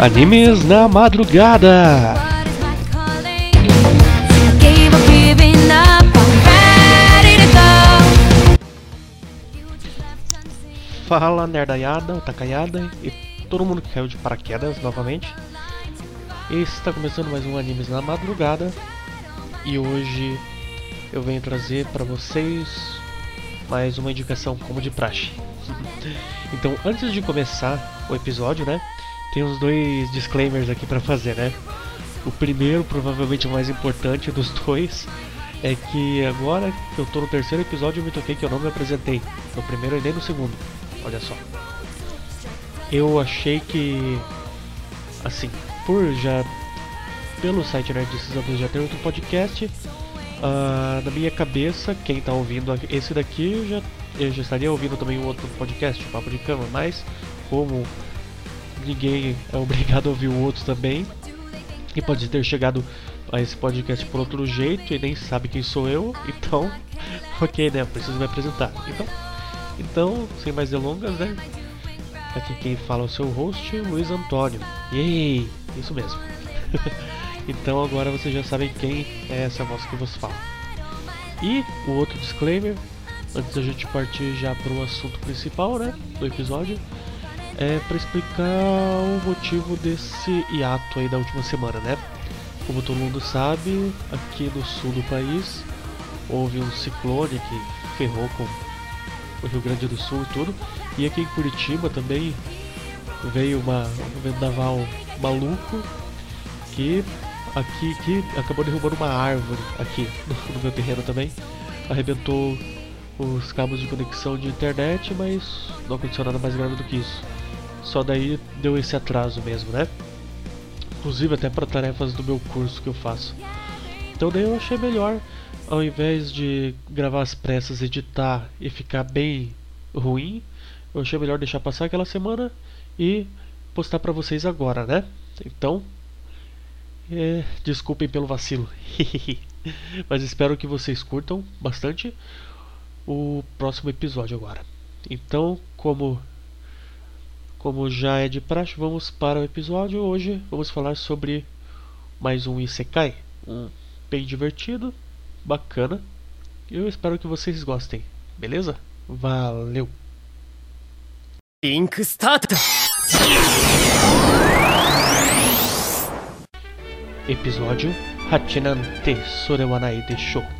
Animes na madrugada. Fala nerdaiada, takayada e todo mundo que caiu de paraquedas novamente. Está começando mais um Animes na madrugada e hoje eu venho trazer para vocês mais uma indicação como de praxe. então, antes de começar o episódio, né, tem uns dois disclaimers aqui para fazer, né? O primeiro, provavelmente o mais importante dos dois, é que agora que eu tô no terceiro episódio eu me toquei que eu não me apresentei. No primeiro e nem no segundo. Olha só. Eu achei que. Assim, por já. Pelo site Nerdices 2 já ter outro podcast. ah, na minha cabeça, quem tá ouvindo esse daqui já, eu já estaria ouvindo também um outro podcast, Papo de Cama, mas como ninguém é obrigado a ouvir o outro também, e pode ter chegado a esse podcast por outro jeito e nem sabe quem sou eu, então, ok, né? Preciso me apresentar. Então, então sem mais delongas, né? Aqui quem fala é o seu host, Luiz Antônio. Yay! Isso mesmo. então agora vocês já sabem quem é essa voz que vos fala. E o outro disclaimer, antes da gente partir já para o assunto principal, né, do episódio, é para explicar o motivo desse hiato aí da última semana, né? Como todo mundo sabe, aqui no sul do país houve um ciclone que ferrou com o Rio Grande do Sul e tudo. E aqui em Curitiba também veio uma, um vendaval maluco que aqui que acabou derrubando uma árvore aqui no, no meu terreno também. Arrebentou os cabos de conexão de internet, mas não aconteceu nada mais grave do que isso. Só daí deu esse atraso mesmo, né? Inclusive até para tarefas do meu curso que eu faço. Então daí eu achei melhor, ao invés de gravar as pressas, editar e ficar bem ruim, eu achei melhor deixar passar aquela semana e postar para vocês agora, né? Então, é, desculpem pelo vacilo. Mas espero que vocês curtam bastante o próximo episódio agora. Então, como como já é de praxe, vamos para o episódio. Hoje vamos falar sobre mais um Isekai, um bem divertido, bacana. Eu espero que vocês gostem, beleza? Valeu! Link Start! Episódio Hachinante Te Sorewanai Deshou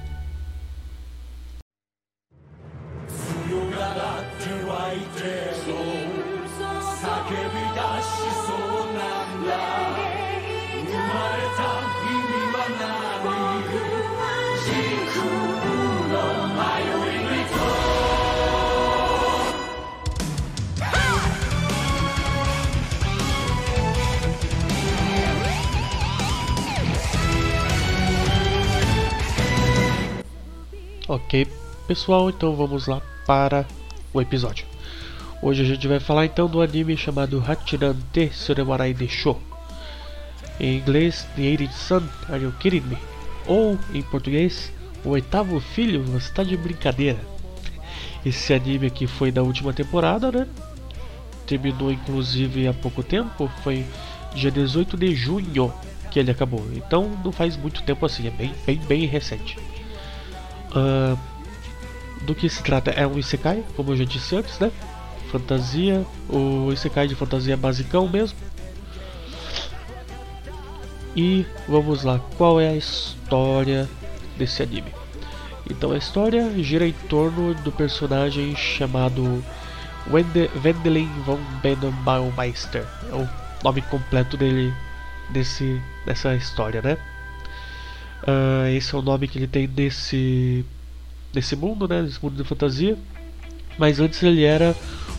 Ok, pessoal, então vamos lá para o episódio. Hoje a gente vai falar então do anime chamado Hachirante Suremarai Desho. Em inglês, The Eighth Son, Are You Kidding Me? Ou, em português, O Oitavo Filho, Você Tá de Brincadeira? Esse anime aqui foi da última temporada, né? Terminou inclusive há pouco tempo, foi dia 18 de junho que ele acabou. Então não faz muito tempo assim, é bem, bem, bem recente. Ah, do que se trata? É um Isekai, como eu já disse antes, né? Fantasia, o Isekai de fantasia basicão mesmo. E vamos lá, qual é a história desse anime? Então a história gira em torno do personagem chamado Wende Wendelin von Baumeister. É o nome completo dele desse, dessa história, né? Ah, esse é o nome que ele tem nesse, nesse mundo, né? Nesse mundo de fantasia. Mas antes ele era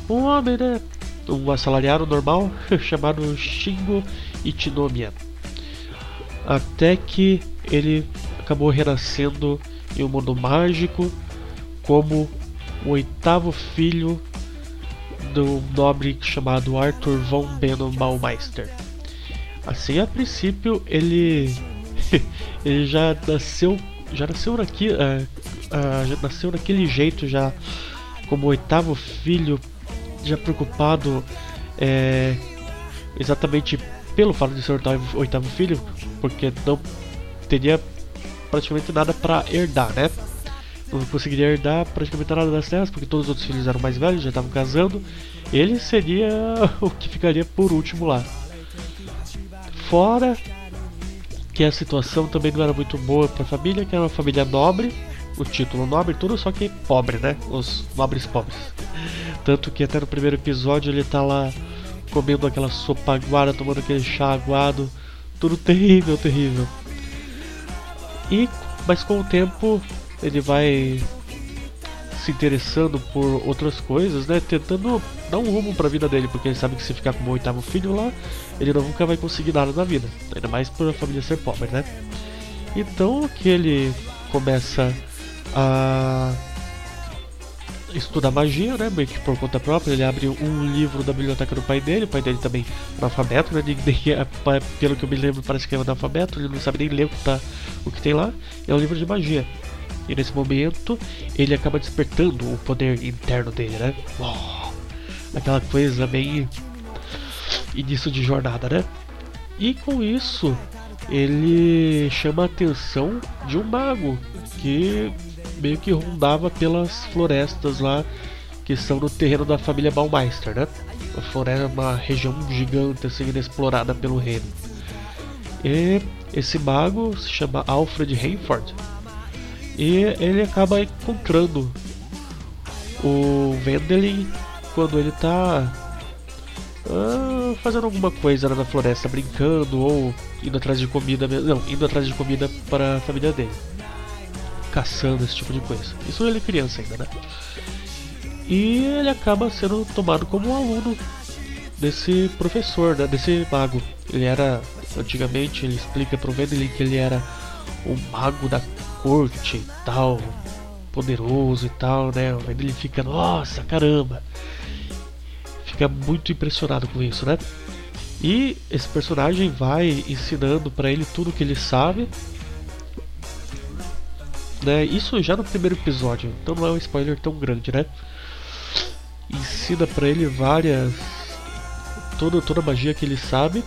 um homem, né? Um assalariado normal chamado Shingo Ichinomiya. Até que ele acabou renascendo em um mundo mágico como o oitavo filho do nobre chamado Arthur von Benon Baumeister. Assim, a princípio, ele ele já nasceu já nasceu daqui ah, ah, já nasceu daquele jeito já como oitavo filho já preocupado é, exatamente pelo fato de ser oitavo, oitavo filho, porque não teria praticamente nada para herdar, né? Não conseguiria herdar praticamente nada das terras, porque todos os outros filhos eram mais velhos, já estavam casando. Ele seria o que ficaria por último lá. Fora que a situação também não era muito boa para a família, que era uma família nobre, o título nobre tudo, só que pobre, né? Os nobres pobres. Tanto que até no primeiro episódio ele tá lá comendo aquela sopa aguada, tomando aquele chá aguado, tudo terrível, terrível. E mas com o tempo ele vai se interessando por outras coisas, né? Tentando dar um rumo para a vida dele, porque ele sabe que se ficar com o oitavo filho lá, ele nunca vai conseguir nada na vida, ainda mais por a família ser pobre, né? Então que ele começa a estudar magia, né? Meio que por conta própria. Ele abre um livro da biblioteca do pai dele. O pai dele também é analfabeto, né? pelo que eu me lembro, parece que é analfabeto. Ele não sabe nem ler o que, tá, o que tem lá. É um livro de magia. E nesse momento ele acaba despertando o poder interno dele, né? Oh, aquela coisa bem início de jornada, né? E com isso ele chama a atenção de um mago que meio que rondava pelas florestas lá que são no terreno da família Baumeister, né? A floresta é uma região gigante assim inexplorada pelo reino. E esse mago se chama Alfred Hainford e ele acaba encontrando o Vendelin quando ele tá ah, fazendo alguma coisa na floresta, brincando ou indo atrás de comida, não, indo atrás de comida para a família dele caçando esse tipo de coisa. Isso ele é criança ainda, né? E ele acaba sendo tomado como um aluno desse professor, né? desse mago. Ele era, antigamente, ele explica pro Vendelin que ele era o mago da corte e tal, poderoso e tal, né? Vendelin fica, nossa, caramba! Fica muito impressionado com isso, né? E esse personagem vai ensinando para ele tudo que ele sabe né? Isso já no primeiro episódio, então não é um spoiler tão grande, né? Ensina para ele várias toda toda a magia que ele sabe,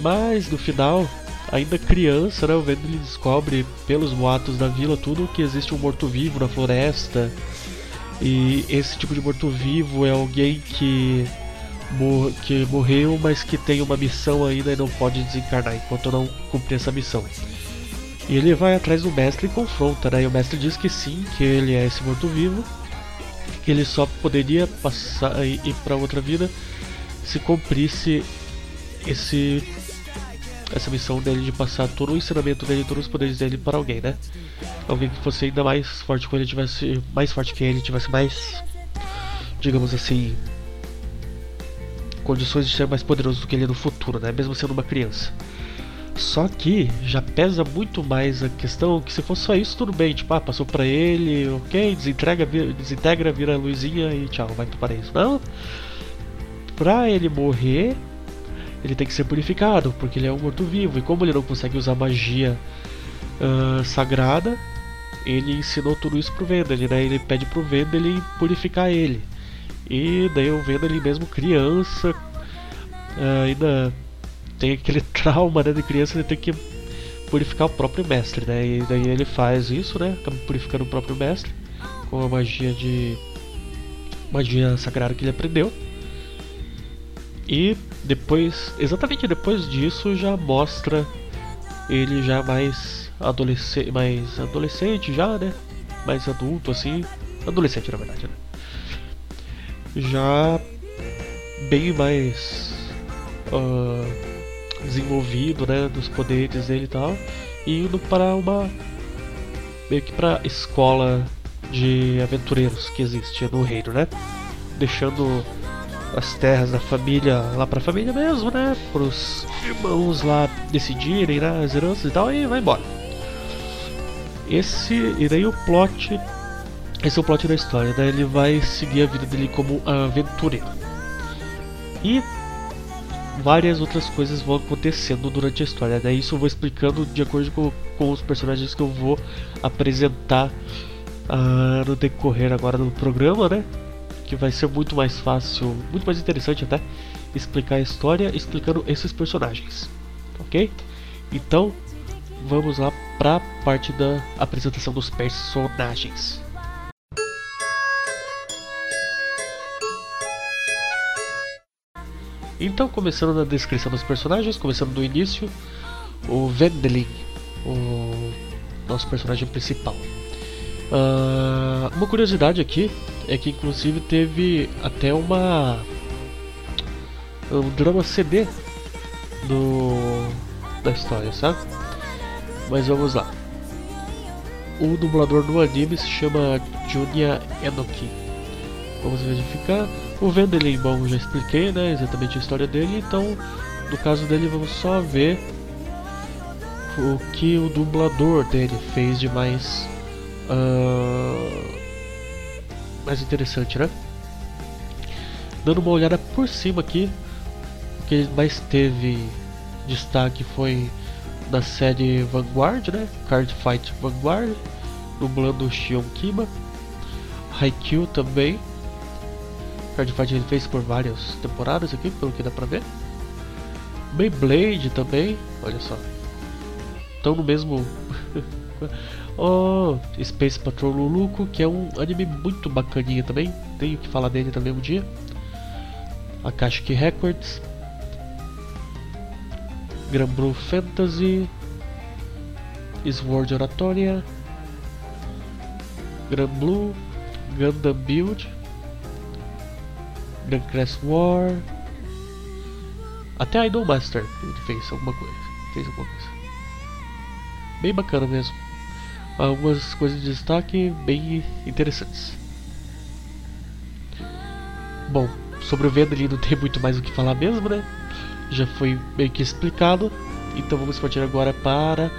mas no final, ainda criança, né, o Vendel descobre pelos boatos da vila tudo que existe um morto-vivo na floresta. E esse tipo de morto-vivo é alguém que que morreu, mas que tem uma missão ainda e não pode desencarnar enquanto não cumprir essa missão. E ele vai atrás do mestre e confronta, né? E o mestre diz que sim, que ele é esse morto-vivo, que ele só poderia passar ir para outra vida se cumprisse esse essa missão dele de passar todo o ensinamento dele, todos os poderes dele para alguém, né? Alguém que fosse ainda mais forte que ele, tivesse mais forte que ele, tivesse mais, digamos assim, condições de ser mais poderoso do que ele no futuro, né? Mesmo sendo uma criança. Só que já pesa muito mais a questão que se fosse só isso, tudo bem, tipo, ah, passou pra ele, ok, desintegra, vira, desintegra, vira luzinha e tchau, vai pro paraíso. Não. Pra ele morrer, ele tem que ser purificado, porque ele é um morto-vivo. E como ele não consegue usar magia uh, sagrada, ele ensinou tudo isso pro Vendel, né? Ele pede pro Vendel purificar ele. E daí o Vendel mesmo criança, uh, ainda tem aquele trauma né, de criança de ter que purificar o próprio mestre, né? E daí ele faz isso, né? Acaba purificando o próprio mestre com a magia de magia sagrada que ele aprendeu. E depois, exatamente depois disso, já mostra ele já mais adolescente, mais adolescente já, né? Mais adulto assim, adolescente na verdade, né? Já bem mais uh, desenvolvido, né, dos poderes dele e tal, e indo para uma meio que para escola de aventureiros que existe no reino, né? Deixando as terras da família lá para a família mesmo, né? Para os irmãos lá decidirem, né? As heranças e tal, e vai embora. Esse e daí o plot, esse é o plot da história, né? Ele vai seguir a vida dele como aventureiro. E várias outras coisas vão acontecendo durante a história. Daí isso eu vou explicando de acordo com, com os personagens que eu vou apresentar uh, no decorrer agora do programa, né? Que vai ser muito mais fácil, muito mais interessante até. explicar a história explicando esses personagens, ok? Então vamos lá para a parte da apresentação dos personagens. Então, começando na descrição dos personagens, começando do início, o Vendelin, o nosso personagem principal. Uh, uma curiosidade aqui é que inclusive teve até uma um drama CD do da história, sabe? Mas vamos lá. O dublador do anime se chama Junya Enoki. Vamos verificar. O Vendelin, bom, já expliquei, né? Exatamente a história dele. Então, no caso dele, vamos só ver o que o dublador dele fez de mais uh, mais interessante, né? Dando uma olhada por cima aqui, o que mais teve destaque foi na série Vanguard, né? Card Fight Vanguard, dublando Shion Kiba, Haikyuu também. Card Fight ele fez por várias temporadas aqui, pelo que dá pra ver. Beyblade também, olha só. Estão no mesmo Oh, Space Patrol Luluco, que é um anime muito bacaninha também. Tenho que falar dele também um dia. Akashic Records. Granblue Fantasy. Sword Oratoria. Granblue. Gundam Build. Grand Crest War. Até Idol Master ele fez alguma coisa. Fez alguma coisa. Bem bacana mesmo algumas coisas de destaque bem interessantes. Bom, sobre o Vendry não tem muito mais o que falar mesmo, né? Já foi meio que explicado. Então vamos partir agora para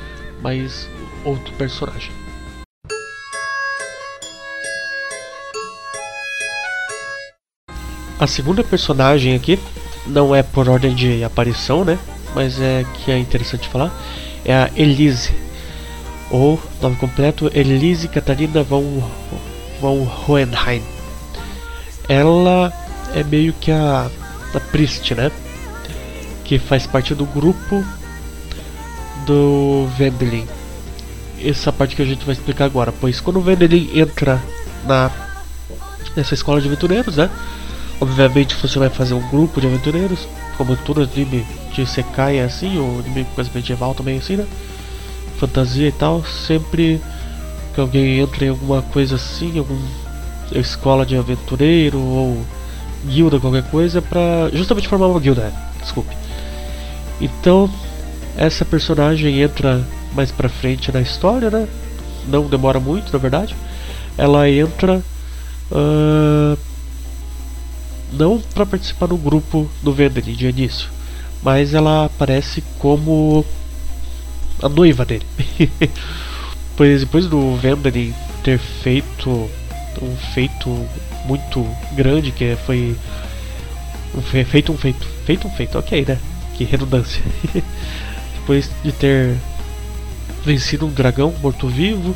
mais outro personagem. A segunda personagem aqui não é por ordem de aparição, né? Mas é que é interessante falar. É a Elise ou nome completo Elise Catarina von, von Hohenheim. Ela é meio que a, a Priest, né? Que faz parte do grupo do Vendelin. Essa parte que a gente vai explicar agora, pois quando o Vendelin entra na nessa escola de aventureiros, né? Obviamente você vai fazer um grupo de aventureiros, como todo anime de Sekai é assim, ou anime coisa medieval também é assim, né? Fantasia e tal, sempre que alguém entra em alguma coisa assim, alguma escola de aventureiro ou guilda, qualquer coisa, para justamente formar uma guilda, desculpe. Então, essa personagem entra mais pra frente na história, né? Não demora muito, na verdade. Ela entra uh, não para participar do grupo do Vendel de início, mas ela aparece como a noiva dele. pois depois do Vendry ter feito um feito muito grande, que foi um fe feito um feito, feito um feito, ok, né? Que redundância. depois de ter vencido um dragão morto-vivo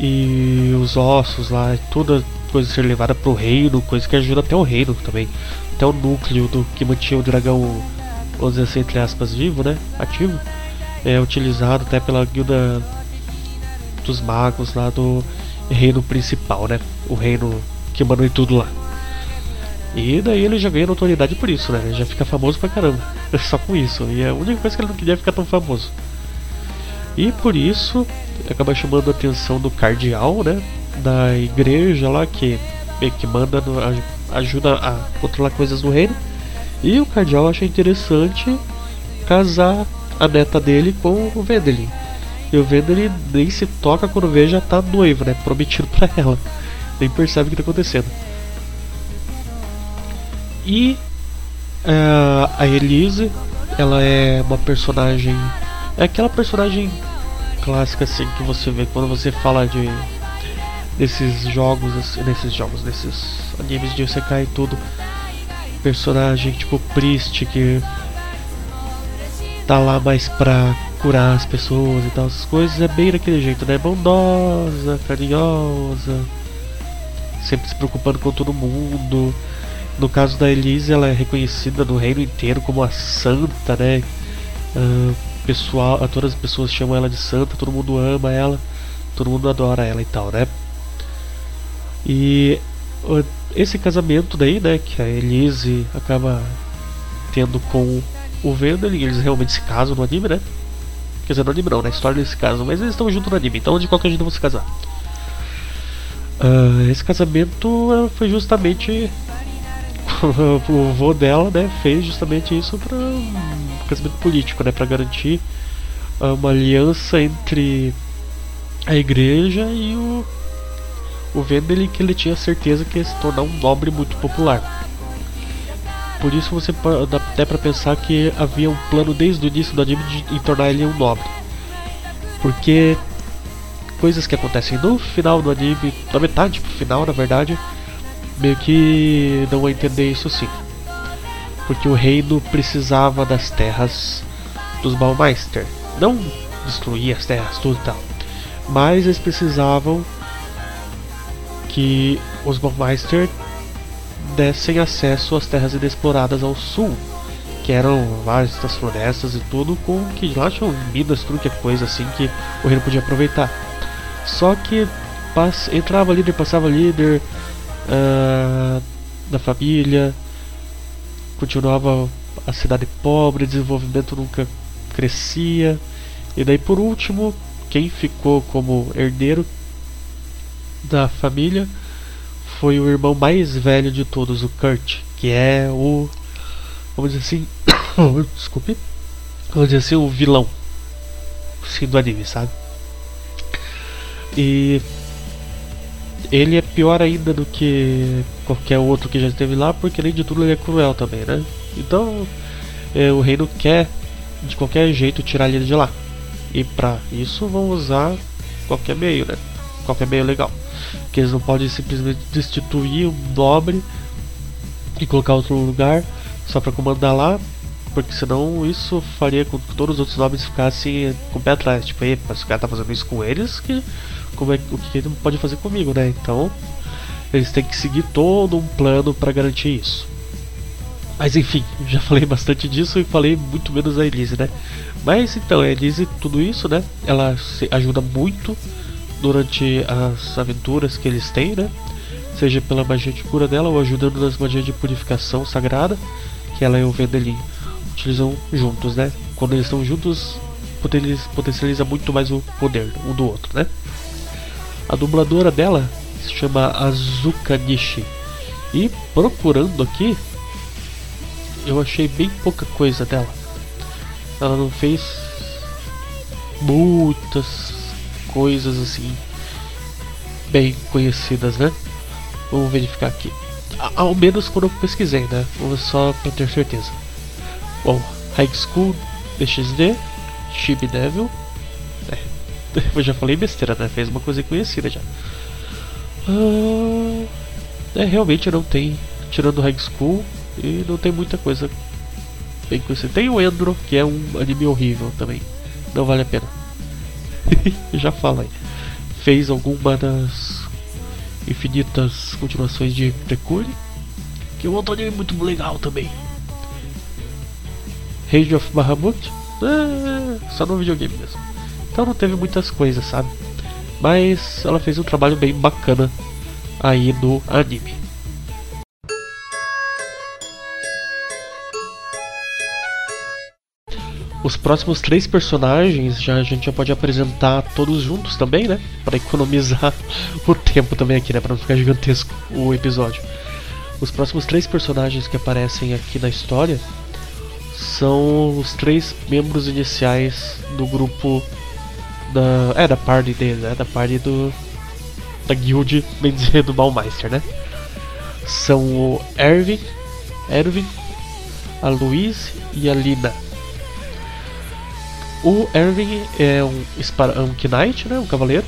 e os ossos lá, toda coisa ser levada pro reino, coisa que ajuda até o reino também, até o núcleo do que mantinha o dragão, vamos dizer assim, entre aspas, vivo, né? Ativo é utilizado até pela guilda dos magos lá do reino principal, né? O reino que manda tudo lá. E daí ele já ganha notoriedade por isso, né? Ele já fica famoso pra caramba. Só com isso. E é a única coisa que ele não queria ficar tão famoso. E por isso acaba chamando a atenção do cardeal, né? Da igreja lá que que manda ajuda a controlar coisas do reino. E o cardeal acha interessante casar a neta dele com o Vendelin. E o Vendelin nem se toca quando vê já tá noivo, né? Prometido pra ela. Nem percebe o que tá acontecendo. E uh, a Elise, ela é uma personagem. É aquela personagem clássica assim que você vê quando você fala de desses jogos, assim, desses jogos, desses animes de Isekai e tudo. Personagem tipo Priest que tá lá mais pra curar as pessoas e tal, essas coisas, é bem daquele jeito, né? Bondosa, carinhosa, sempre se preocupando com todo mundo. No caso da Elise, ela é reconhecida no reino inteiro como a santa, né? Ah, pessoal, todas as pessoas chamam ela de santa, todo mundo ama ela, todo mundo adora ela e tal, né? E uh, esse casamento daí, né, que a Elise acaba tendo com o Vendel, eles realmente se casam no anime, né? Quer dizer, no anime não, na história eles se casam, mas eles estão juntos no anime, então de qualquer jeito vão se casar. Uh, esse casamento uh, foi justamente o vô dela, né, fez justamente isso para um casamento político, né, para garantir uh, uma aliança entre a igreja e o o Vendel que ele tinha certeza que ia se tornar um nobre muito popular. Por isso você dá até para pensar que havia um plano desde o início do anime de, tornar ele um nobre. Porque coisas que acontecem no final do anime, da metade pro final, na verdade, meio que dão a entender isso sim. Porque o reino precisava das terras dos Baumeister. Não destruir as terras, tudo e tal. Mas eles precisavam que os Baumeister dessem acesso às terras inexploradas ao sul, que eram várias das florestas e tudo, com que lá tinham minas, tudo que é coisa assim que o reino podia aproveitar. Só que pass entrava líder, passava líder uh, da família, continuava a cidade pobre, desenvolvimento nunca crescia. E daí por último, quem ficou como herdeiro da família foi o irmão mais velho de todos, o Kurt, que é o. Vamos dizer assim. desculpe. Vamos dizer assim, o vilão. Sim, do anime, sabe? E. Ele é pior ainda do que qualquer outro que já esteve lá, porque além de tudo ele é cruel também, né? Então. É, o reino quer de qualquer jeito tirar ele de lá. E para isso vão usar qualquer meio, né? Qualquer meio legal que eles não podem simplesmente destituir um nobre e colocar outro lugar só para comandar lá, porque senão isso faria com que todos os outros nobres ficassem com o pé atrás. Tipo, mas o cara tá fazendo isso com eles, que como é, o que ele pode fazer comigo, né? Então, eles têm que seguir todo um plano para garantir isso. Mas enfim, já falei bastante disso e falei muito menos da Elise, né? Mas então, a Elise, tudo isso, né? Ela ajuda muito durante as aventuras que eles têm, né? Seja pela magia de cura dela ou ajudando nas magias de purificação sagrada, que ela e o Vendelin utilizam juntos, né? Quando eles estão juntos, potencializa muito mais o poder um do outro, né? A dubladora dela se chama Azuka Nishi. E procurando aqui, eu achei bem pouca coisa dela. Ela não fez muitas coisas assim bem conhecidas, né? Vamos verificar aqui. Ao menos quando eu pesquisei, né? Vamos só para ter certeza. Bom, High School DXD, Chibi Devil. É, eu já falei besteira, né? Fez uma coisa conhecida já. Ah, é, realmente não tem, tirando High School, e não tem muita coisa bem conhecida. Tem o Endro, que é um anime horrível também. Não vale a pena. já fala aí. Fez alguma das infinitas continuações de Precure, que é um outro anime muito legal também. Rage of Bahamut, é, só no videogame mesmo. Então não teve muitas coisas, sabe? Mas ela fez um trabalho bem bacana aí no anime. Os próximos três personagens já a gente já pode apresentar todos juntos também, né? Para economizar o tempo também aqui, né? Para não ficar gigantesco o episódio. Os próximos três personagens que aparecem aqui na história são os três membros iniciais do grupo da é da party dele, né? Da party do da guild, bem dizer, do Baumeister, né? São o Erwin, Erwin, a Louise e a Lina. O Erwin é um, é um Knight, né? Um cavaleiro.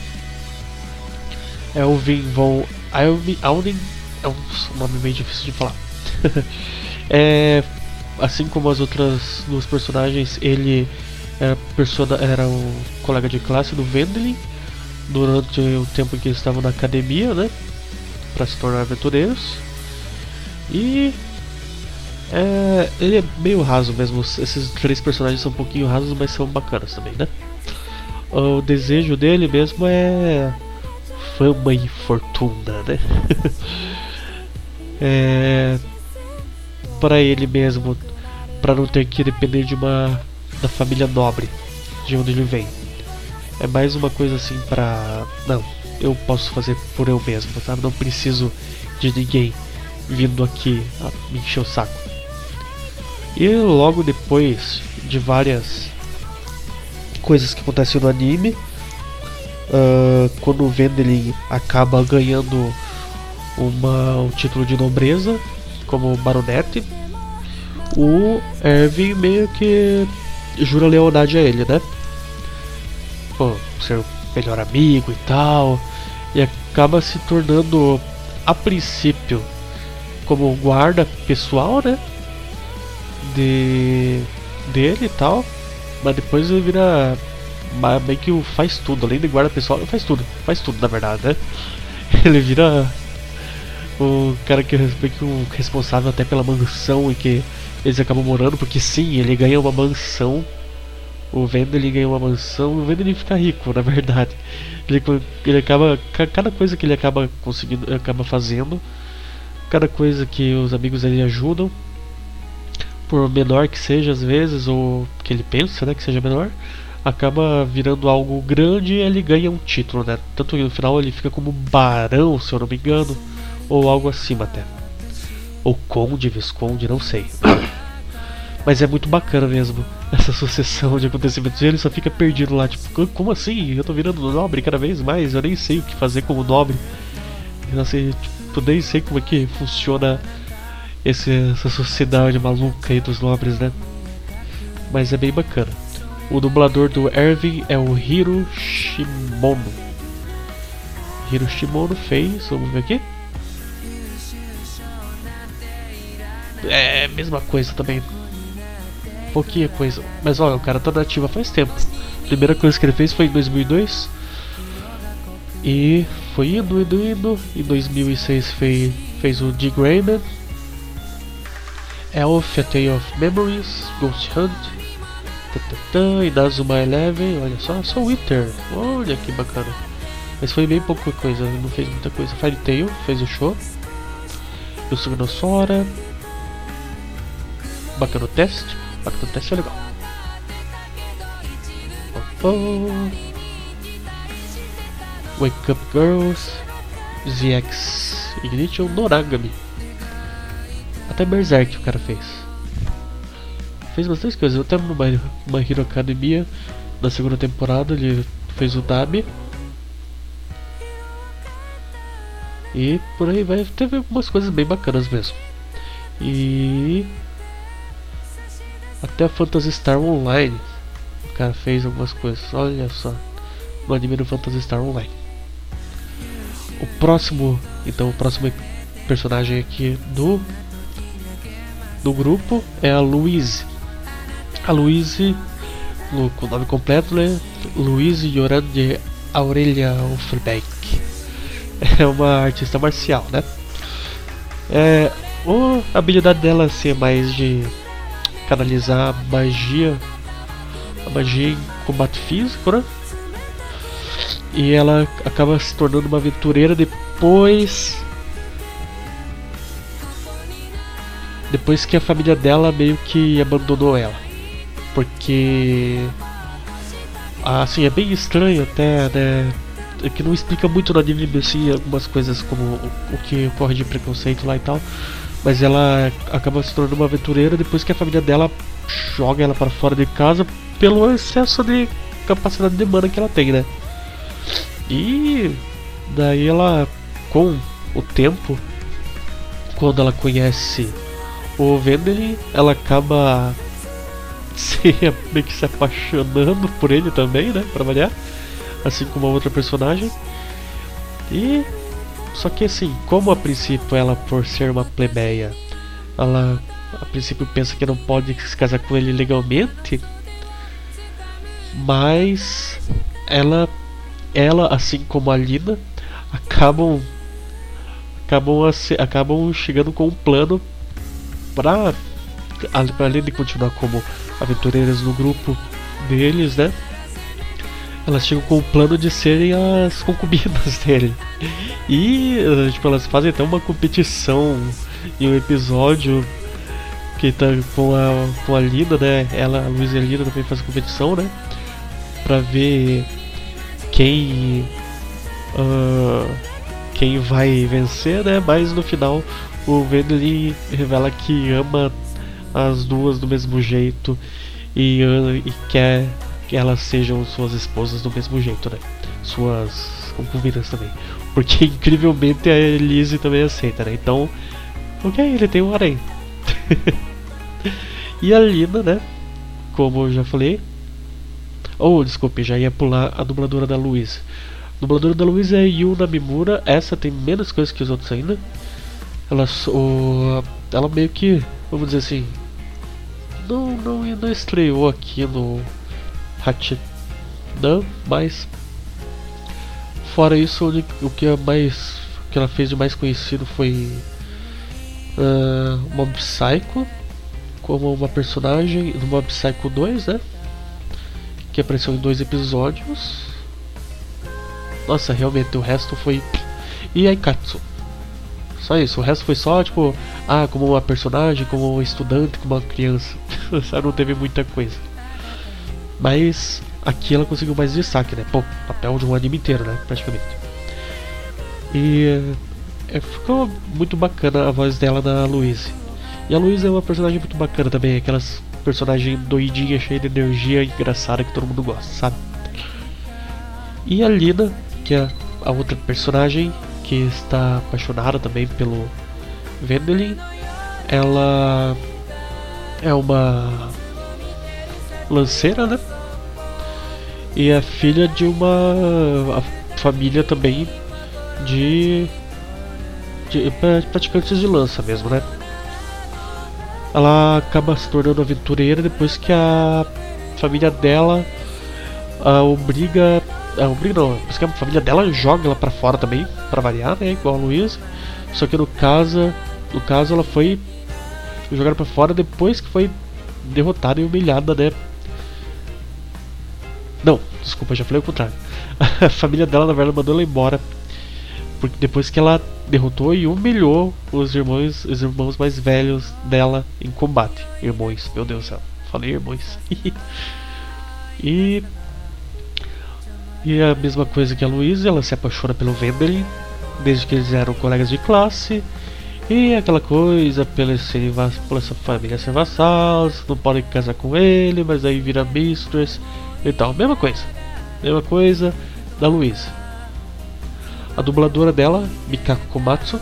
Elvin von Alden é um nome meio difícil de falar. é, assim como as outras duas personagens, ele era, persona, era um colega de classe do Vendelin durante o tempo em que eles estavam na academia, né? Para se tornar aventureiros. E é, ele é meio raso mesmo. Esses três personagens são um pouquinho rasos, mas são bacanas também, né? O desejo dele mesmo é fama e fortuna, né? é para ele mesmo, para não ter que depender de uma da família nobre de onde ele vem. É mais uma coisa assim para não, eu posso fazer por eu mesmo, tá? Não preciso de ninguém vindo aqui me encher o saco. E logo depois de várias coisas que acontecem no anime, uh, quando o Vendelin acaba ganhando uma, um título de nobreza como baronete, o Erwin meio que jura lealdade a ele, né? Pô, ser o melhor amigo e tal, e acaba se tornando, a princípio, como guarda pessoal, né? De dele e tal, mas depois ele vira meio que faz tudo, além de guarda pessoal, ele faz tudo, faz tudo na verdade, né? Ele vira o cara que meio que o responsável até pela mansão e que eles acabam morando, porque sim, ele ganha uma mansão. O Vendo ele ganha uma mansão, o Vendo ele fica rico, na verdade. Ele, ele acaba. Cada coisa que ele acaba conseguindo. acaba fazendo. Cada coisa que os amigos dele ajudam. Por menor que seja às vezes, ou que ele pensa né, que seja menor, acaba virando algo grande e ele ganha um título, né? Tanto que no final ele fica como barão, se eu não me engano, ou algo acima até. Ou conde, visconde, não sei. Mas é muito bacana mesmo essa sucessão de acontecimentos. E ele só fica perdido lá, tipo, como assim? Eu tô virando nobre cada vez mais, eu nem sei o que fazer como nobre. Assim, tipo, nem sei como é que funciona esse, essa sociedade maluca aí dos nobres, né? Mas é bem bacana. O dublador do Erwin é o Hiro Shimono. Hiro Shimono fez, vamos ver aqui. É, mesma coisa também. Pouquinha coisa. Mas olha, o cara tá nativa faz tempo. A primeira coisa que ele fez foi em 2002. E foi indo, indo, indo. Em 2006 fez, fez o D. Elf, A Tale of Memories, Ghost Hunt. Tatatã, Inazuma Eleven, olha só, só Wither. Olha que bacana. Mas foi bem pouca coisa, não fez muita coisa. Fairy Tail fez o show. O Sugnosora. Bacana o teste. Bacana o teste é legal. Oh. Wake Up Girls. ZX Ignition Noragami. Até Berserk o cara fez. Fez bastante coisas. Até no My Hero Academia, na segunda temporada, ele fez o Dabi. E por aí vai. Teve algumas coisas bem bacanas mesmo. E até Phantasy Star Online. O cara fez algumas coisas. Olha só. No anime do Phantasy Star Online. O próximo. Então o próximo personagem aqui do. Do grupo é a Louise. A. No, com o nome completo, né? Louise Yoran de Aurelia Offenbeck. É uma artista marcial, né? É, a habilidade dela ser mais de canalizar magia, a magia em combate físico, né? E ela acaba se tornando uma aventureira depois. Depois que a família dela meio que abandonou ela. Porque. Assim, é bem estranho até, né? É que não explica muito no anime assim, algumas coisas como o, o que ocorre de preconceito lá e tal. Mas ela acaba se tornando uma aventureira depois que a família dela joga ela para fora de casa pelo excesso de capacidade de mana que ela tem, né? E daí ela, com o tempo, quando ela conhece o Vendelin, ela acaba se, meio que se apaixonando por ele também, né? Pra variar, assim como a outra personagem. E só que assim, como a princípio ela, por ser uma plebeia, ela a princípio pensa que não pode se casar com ele legalmente, mas ela, ela assim como a Lina, acabam acabam, acabam chegando com um plano ale- além de continuar como aventureiras no grupo deles, né? Elas chegam com o plano de serem as concubinas dele. E, eh, tipo, elas fazem até uma competição em um episódio que tá com a, com a Lina, né? Ela, a Luísa e a Lina também fazem competição, né? Pra ver quem. ah, quem vai vencer, né? Mas no final o Vendley revela que ama as duas do mesmo jeito e, e quer que elas sejam suas esposas do mesmo jeito, né? Suas concubinas também. Porque incrivelmente a Elise também aceita, né? Então, ok, ele tem um harém. e a Lina, né? Como eu já falei. Oh, desculpe, já ia pular a dubladora da Luísa. A dubladora da Luísa é Yuna Mimura. Essa tem menos coisas que os outros ainda. Ela, o- ela meio que, vamos dizer assim, não, não, não estreou aqui no Hachidan, mas fora isso, o que é mais que ela fez de mais conhecido foi ah, Mob Psycho como uma personagem no Mob Psycho 2, né? Que apareceu em dois episódios. Nossa, realmente o resto foi e Aikatsu. Só isso, o resto foi só tipo, ah, como uma personagem, como um estudante, como uma criança. Sabe, não teve muita coisa. Mas aqui ela conseguiu mais destaque, né? Pô, papel de um anime inteiro, né? Praticamente. E é, ficou muito bacana a voz dela na Louise. E a Louise é uma personagem muito bacana também, aquelas personagem doidinha, cheia de energia, engraçada que todo mundo gosta, sabe? E a Lina, que é a outra personagem que está apaixonada também pelo Vendelin, ela é uma lanceira, né? E é filha de uma família também de, de pra- praticantes de lança mesmo, né? Ela acaba se tornando aventureira depois que a família dela a obriga. A obriga não, depois que a família dela joga ela pra fora também, pra variar, né? Igual a Luísa. Só que no caso, no caso ela foi jogada pra fora depois que foi derrotada e humilhada, né? Não, desculpa, já falei o contrário. A família dela, na verdade, mandou ela embora. Porque depois que ela derrotou e humilhou os irmãos, os irmãos mais velhos dela em combate. Irmãos, meu Deus do céu. Falei irmãos. e. E a mesma coisa que a Luísa, ela se apaixona pelo Vendelin, desde que eles eram colegas de classe. E aquela coisa, pela, pela sua família ser vassalos, não podem casar com ele, mas aí vira mistress e tal. Mesma coisa. Mesma coisa da Luísa. A dubladora dela, Mikako Komatsu.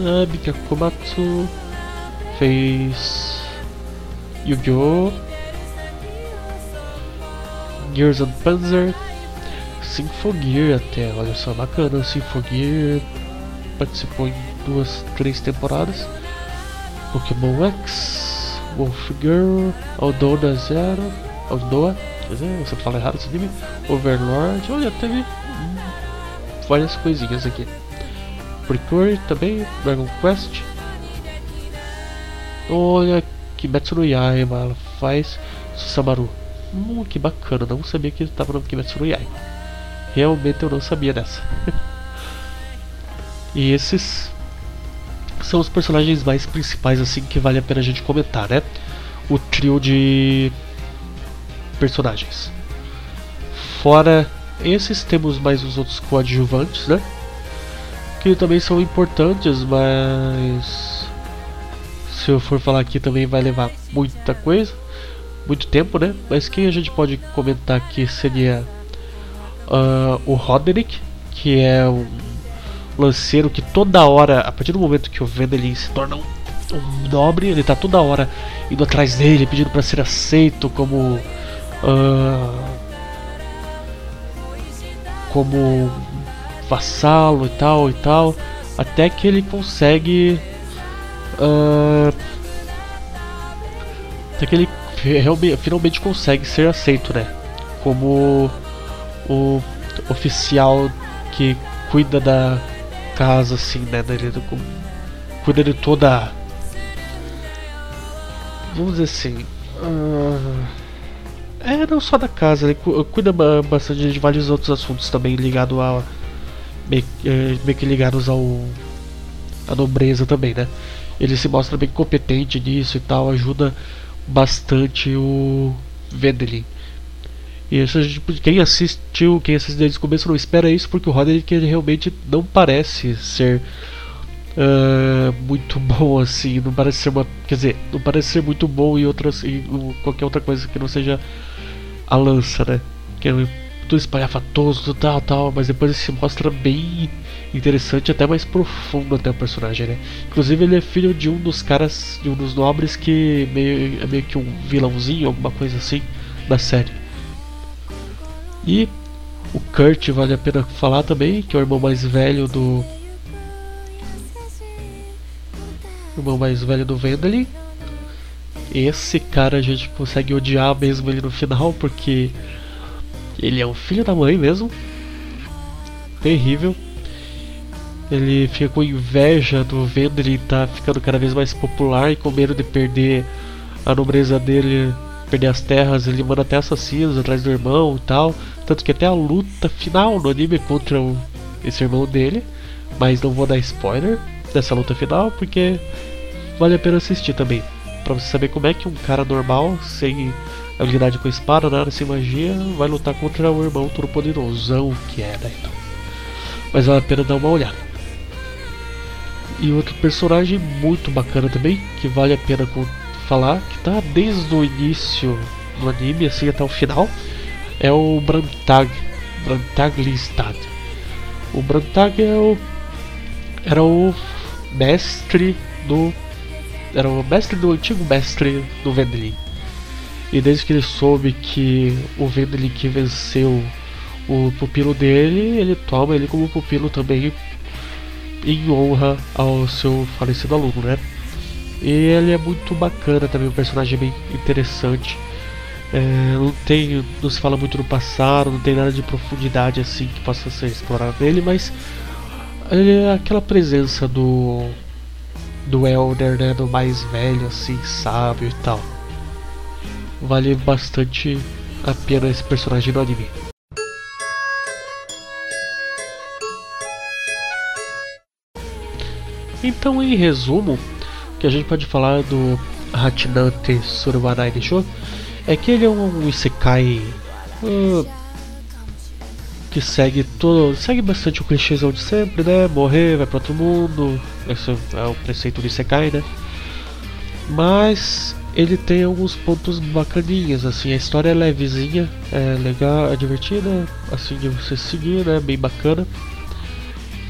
A Mikako Komatsu fez Yu-Gi-Oh! Gears and Panzer, Symphogear até, olha só, bacana, Symphogear participou em duas, três temporadas, Pokémon X, Wolf Girl, Aldona Zero, Aldoa, você fala errado esse nome, Overlord, olha, teve hum, várias coisinhas aqui. Precure também, Dragon Quest, olha, Kimetsu no Yaiba, ela faz Susamaru. Hum, que bacana, não sabia que estava no Kimetsu no Yaiba. Realmente eu não sabia dessa. e esses são os personagens mais principais assim que vale a pena a gente comentar, né? O trio de personagens. Fora esses, temos mais os outros coadjuvantes, né? Que também são importantes, mas se eu for falar aqui também vai levar muita coisa, muito tempo, né? Mas quem a gente pode comentar aqui seria ah, o Roderick, que é um lanceiro que toda hora, a partir do momento que o Vendelin se torna um, um nobre, ele tá toda hora indo atrás dele, pedindo para ser aceito como ah, como vassalo e tal e tal, até que ele consegue ah, até que ele finalmente consegue ser aceito, né? Como o oficial que cuida da casa, assim, né? Ele cu- cuida de toda. Vamos dizer assim. ah, é, não só da casa, ele cu- cuida ba- bastante de vários outros assuntos também ligados a. Meio, eh, meio que ligados ao. a nobreza também, né? Ele se mostra bem competente nisso e tal, ajuda bastante o Vendelin. E isso, quem assistiu, quem assistiu desde o começo não espera isso, porque o Roderick realmente não parece ser ah, muito bom assim, não parece ser uma, quer dizer, não parece ser muito bom em outras, em qualquer outra coisa que não seja a lança, né? Que é tudo espalhafatoso, tal, tal, mas depois ele se mostra bem interessante, até mais profundo até o personagem, né? Inclusive ele é filho de um dos caras, de um dos nobres que meio, é meio que um vilãozinho, alguma coisa assim, da série. E o Kurt vale a pena falar também, que é o irmão mais velho do. Irmão mais velho do Vendelin. Esse cara a gente consegue odiar mesmo ele no final, porque ele é um filho da mãe mesmo. Terrível. Ele fica com inveja do Vendelin tá ficando cada vez mais popular e com medo de perder a nobreza dele, perder as terras, ele manda até assassinos atrás do irmão e tal. Tanto que até a luta final no anime contra o, esse irmão dele. Mas não vou dar spoiler dessa luta final porque vale a pena assistir também. Pra você saber como é que um cara normal, sem habilidade com espada, nada, sem magia, vai lutar contra o irmão todo poderosão que é, né? Então. Mas vale a pena dar uma olhada. E outro personagem muito bacana também, que vale a pena falar, que tá desde o início do anime, assim até o final, é o Brantag. Brantaglistad. O Brantag é o, era o mestre do. Era o mestre do antigo mestre do Vendelin. E desde que ele soube que o Vendelin que venceu o pupilo dele, ele toma ele como pupilo também em honra ao seu falecido aluno, né? E ele é muito bacana também, um personagem bem interessante. É, não tem, não se fala muito do passado, não tem nada de profundidade assim que possa ser explorado nele, mas ele é aquela presença do do elder, né, do mais velho assim, sábio e tal. Vale bastante a pena esse personagem no anime. Então, em resumo, o que a gente pode falar do Hachinante Surubanai Show é que ele é um Isekai ah, que segue todo, segue bastante o clichêzão de sempre, né? Morrer, vai para outro mundo, esse é o preceito do Isekai, né? Mas ele tem alguns pontos bacaninhas, assim, a história é levezinha, é legal, é divertida, assim de você seguir, né? Bem bacana.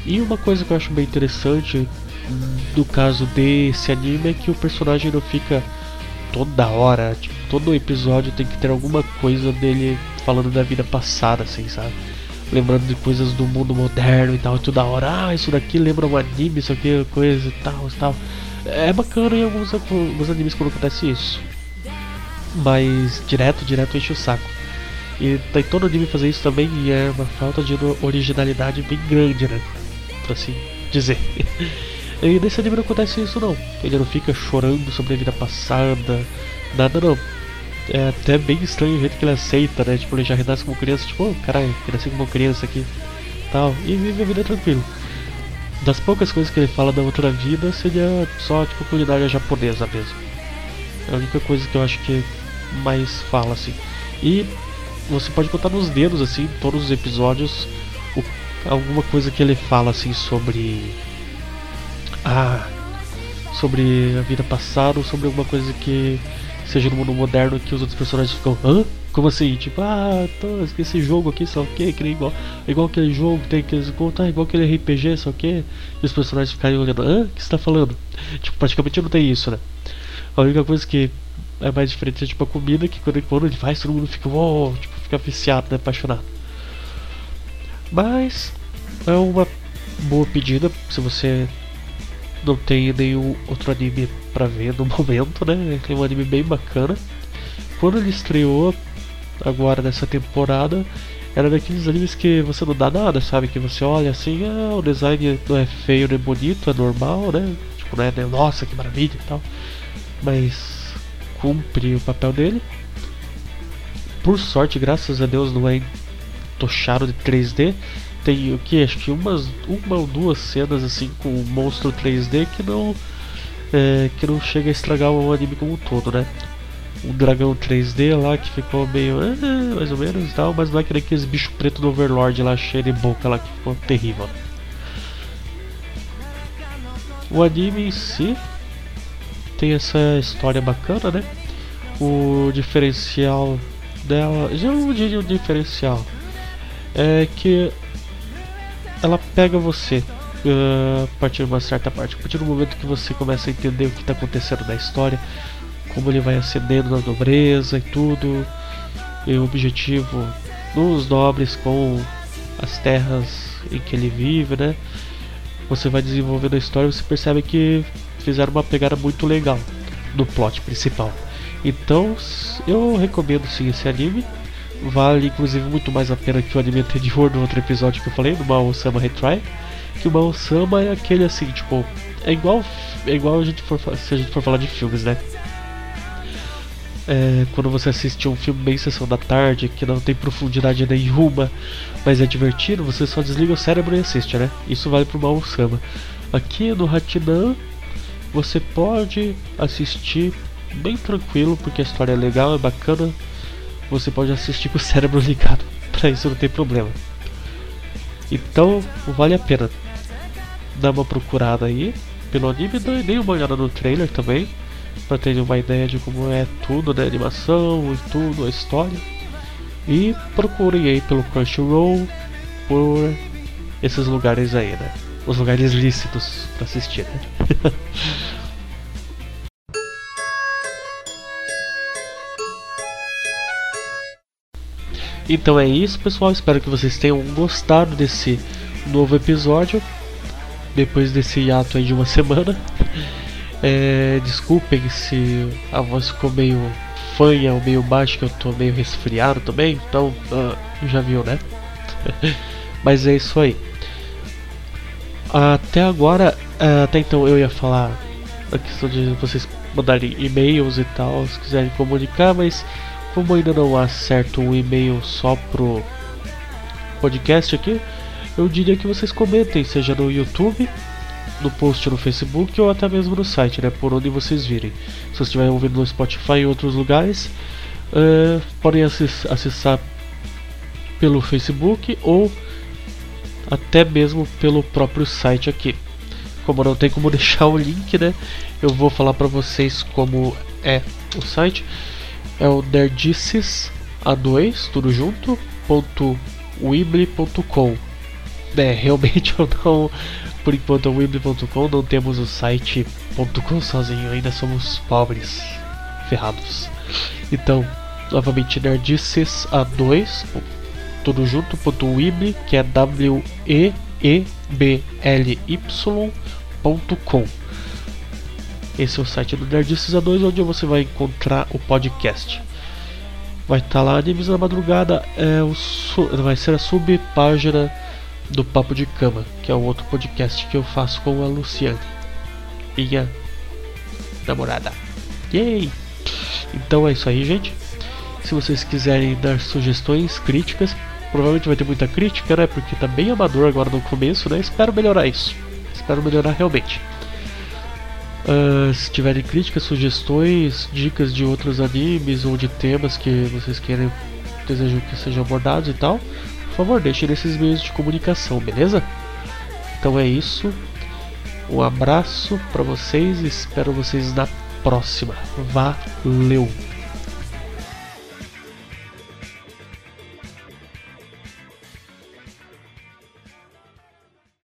E uma coisa que eu acho bem interessante do caso desse anime é que o personagem não fica toda hora, tipo, todo episódio tem que ter alguma coisa dele falando da vida passada, assim, sabe? Lembrando de coisas do mundo moderno e tal, e toda hora, ah, isso daqui lembra um anime, isso aqui, é coisa e tal, e tal. É bacana em alguns, alguns animes quando acontece isso. Mas direto, direto enche o saco. E tem todo anime fazer isso também e é uma falta de originalidade bem grande, né? Pra assim dizer. E nesse anime não acontece isso não. Ele não fica chorando sobre a vida passada, nada não. É até bem estranho o jeito que ele aceita, né? Tipo, ele já renasce como criança, tipo, oh, caralho, renasci como criança aqui. Tal. E vive a vida tranquilo. Das poucas coisas que ele fala da outra vida seria só tipo culinária japonesa mesmo. É a única coisa que eu acho que mais fala assim. E você pode contar nos dedos assim, todos os episódios, o- alguma coisa que ele fala assim sobre ah, sobre a vida passada ou sobre alguma coisa que seja no mundo moderno que os outros personagens ficam, hã? Como assim? Tipo, ah, tô, esse jogo aqui, só o que, igual, igual aquele jogo tem que contar, igual aquele RPG, só o que, e os personagens ficarem olhando, hã? O que você tá falando? Tipo, praticamente não tem isso, né? A única coisa que é mais diferente é tipo a comida, que quando, quando ele faz, todo mundo fica, uou, tipo, fica viciado, né? Apaixonado. Mas é uma boa pedida se você não tem nenhum outro anime pra ver no momento, né? É um anime bem bacana. Quando ele estreou, agora nessa temporada, Era daqueles animes que você não dá nada, sabe? Que você olha assim, ah, o design não é feio nem bonito, é normal, né? Tipo, não é, né? nossa, que maravilha e tal. Mas cumpre o papel dele. Por sorte, graças a Deus, não é tochado de 3D. Tem o que? Acho que umas, uma ou duas cenas assim com o monstro 3D que não. É, que não chega a estragar o anime como um todo, né? Um dragão 3D lá que ficou meio. Ah, mais ou menos e tal, mas não é que nem aqueles bicho preto do Overlord lá cheio de boca lá que ficou terrível. O anime em si tem essa história bacana, né? O diferencial dela. Já não diria o diferencial. É que ela pega você uh, a partir de uma certa parte. A partir do momento que você começa a entender o que está acontecendo na história, como ele vai ascendendo na nobreza e tudo, e o objetivo dos nobres com as terras em que ele vive, né? Você vai desenvolvendo a história e você percebe que fizeram uma pegada muito legal no plot principal. Então, eu recomendo sim esse anime. Vale inclusive muito mais a pena que o anime anterior no outro episódio que eu falei, do Mao Sama Retry. Que o Mao Sama é aquele assim, tipo, é igual, é igual a gente for, se a gente for falar de filmes, né? É, quando você assiste um filme bem sessão da tarde, que não tem profundidade nenhuma, mas é divertido, você só desliga o cérebro e assiste, né? Isso vale pro Mao Sama. Aqui no Hatinan, você pode assistir bem tranquilo, porque a história é legal, é bacana. Você pode assistir com o cérebro ligado, pra isso não tem problema. Então, vale a pena dar uma procurada aí pelo anime, dê uma olhada no trailer também, pra ter uma ideia de como é tudo, né? Animação e tudo, a história. E procurem aí pelo Crunchyroll por esses lugares aí, né? Os lugares lícitos pra assistir, né? Então é isso, pessoal. Espero que vocês tenham gostado desse novo episódio. Depois desse hiato de uma semana. É, desculpem se a voz ficou meio fanha ou meio baixa, que eu tô meio resfriado também. Então, uh, já viu, né? Mas é isso aí. Até agora, uh, até então eu ia falar a questão de vocês mandarem e-mails e tal, se quiserem comunicar, mas como ainda não há certo um e-mail só pro podcast aqui, eu diria que vocês comentem, seja no YouTube, no post no Facebook ou até mesmo no site, né? Por onde vocês virem. Se vocês estiverem ouvindo no Spotify e outros lugares, uh, podem acessar pelo Facebook ou até mesmo pelo próprio site aqui. Como não tem como deixar o link, né? Eu vou falar para vocês como é o site é o nerdices a2, tudo junto, ponto. É, realmente eu não, por enquanto, o weebly.com não temos o site .com sozinho, ainda somos pobres, ferrados. Então, novamente, nerdices a2, tudo junto, ponto que é w e e b l y.com. Esse é o site do Nerdices A2, onde você vai encontrar o podcast. Vai estar tá lá Animes na Madrugada, é o vai ser a subpágina do Papo de Cama, que é o outro podcast que eu faço com a Luciane, minha namorada. Yay! Então é isso aí, gente. Se vocês quiserem dar sugestões, críticas, provavelmente vai ter muita crítica, né? Porque tá bem amador agora no começo, né? Espero melhorar isso. Espero melhorar realmente. Uh, se tiverem críticas, sugestões, dicas de outros animes ou de temas que vocês querem, desejam que sejam abordados e tal, por favor, deixem nesses meios de comunicação, beleza? Então é isso. Um abraço para vocês espero vocês na próxima. Valeu!